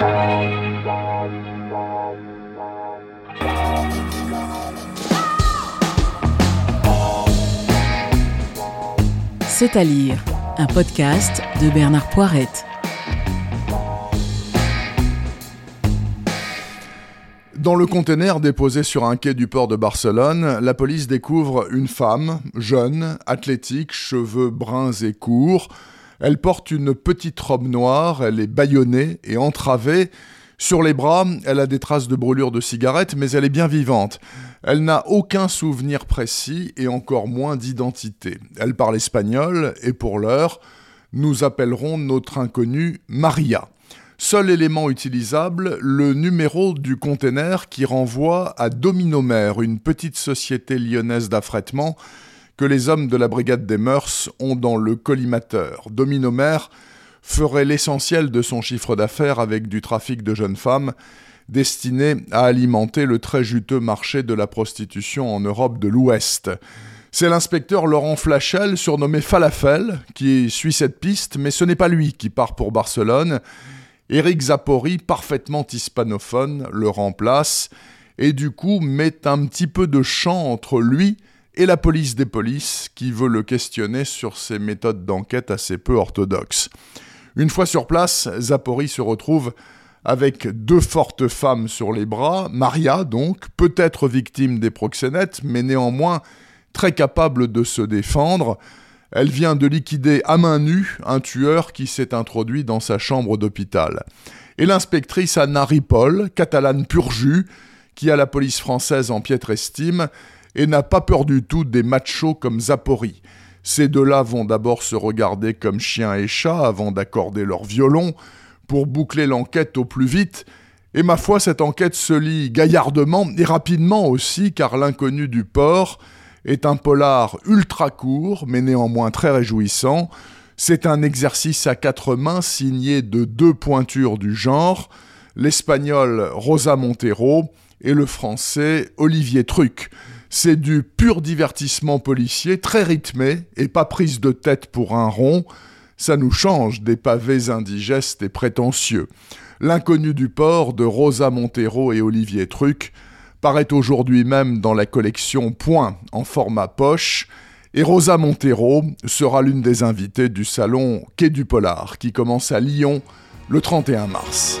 C'est à lire, un podcast de Bernard Poirette. Dans le conteneur déposé sur un quai du port de Barcelone, la police découvre une femme, jeune, athlétique, cheveux bruns et courts. Elle porte une petite robe noire, elle est bâillonnée et entravée. Sur les bras, elle a des traces de brûlure de cigarette, mais elle est bien vivante. Elle n'a aucun souvenir précis et encore moins d'identité. Elle parle espagnol et pour l'heure, nous appellerons notre inconnue Maria. Seul élément utilisable, le numéro du conteneur qui renvoie à Dominomer, une petite société lyonnaise d'affrètement que les hommes de la brigade des mœurs ont dans le collimateur. Dominomer ferait l'essentiel de son chiffre d'affaires avec du trafic de jeunes femmes destiné à alimenter le très juteux marché de la prostitution en Europe de l'Ouest. C'est l'inspecteur Laurent Flachel, surnommé Falafel, qui suit cette piste, mais ce n'est pas lui qui part pour Barcelone. Éric Zapori, parfaitement hispanophone, le remplace et du coup met un petit peu de champ entre lui et la police des polices qui veut le questionner sur ses méthodes d'enquête assez peu orthodoxes. Une fois sur place, Zapori se retrouve avec deux fortes femmes sur les bras, Maria donc, peut-être victime des proxénètes, mais néanmoins très capable de se défendre, elle vient de liquider à main nue un tueur qui s'est introduit dans sa chambre d'hôpital. Et l'inspectrice Anna Ripoll, catalane pur jus, qui a la police française en piètre estime, et n'a pas peur du tout des machos comme Zapori. Ces deux-là vont d'abord se regarder comme chien et chat avant d'accorder leur violon, pour boucler l'enquête au plus vite, et ma foi cette enquête se lit gaillardement et rapidement aussi, car l'inconnu du port, est un polar ultra court, mais néanmoins très réjouissant. C'est un exercice à quatre mains signé de deux pointures du genre, l'espagnol Rosa Montero et le français Olivier Truc. C'est du pur divertissement policier, très rythmé et pas prise de tête pour un rond. Ça nous change des pavés indigestes et prétentieux. L'inconnu du port de Rosa Montero et Olivier Truc paraît aujourd'hui même dans la collection Point en format poche, et Rosa Montero sera l'une des invitées du salon Quai du Polar qui commence à Lyon le 31 mars.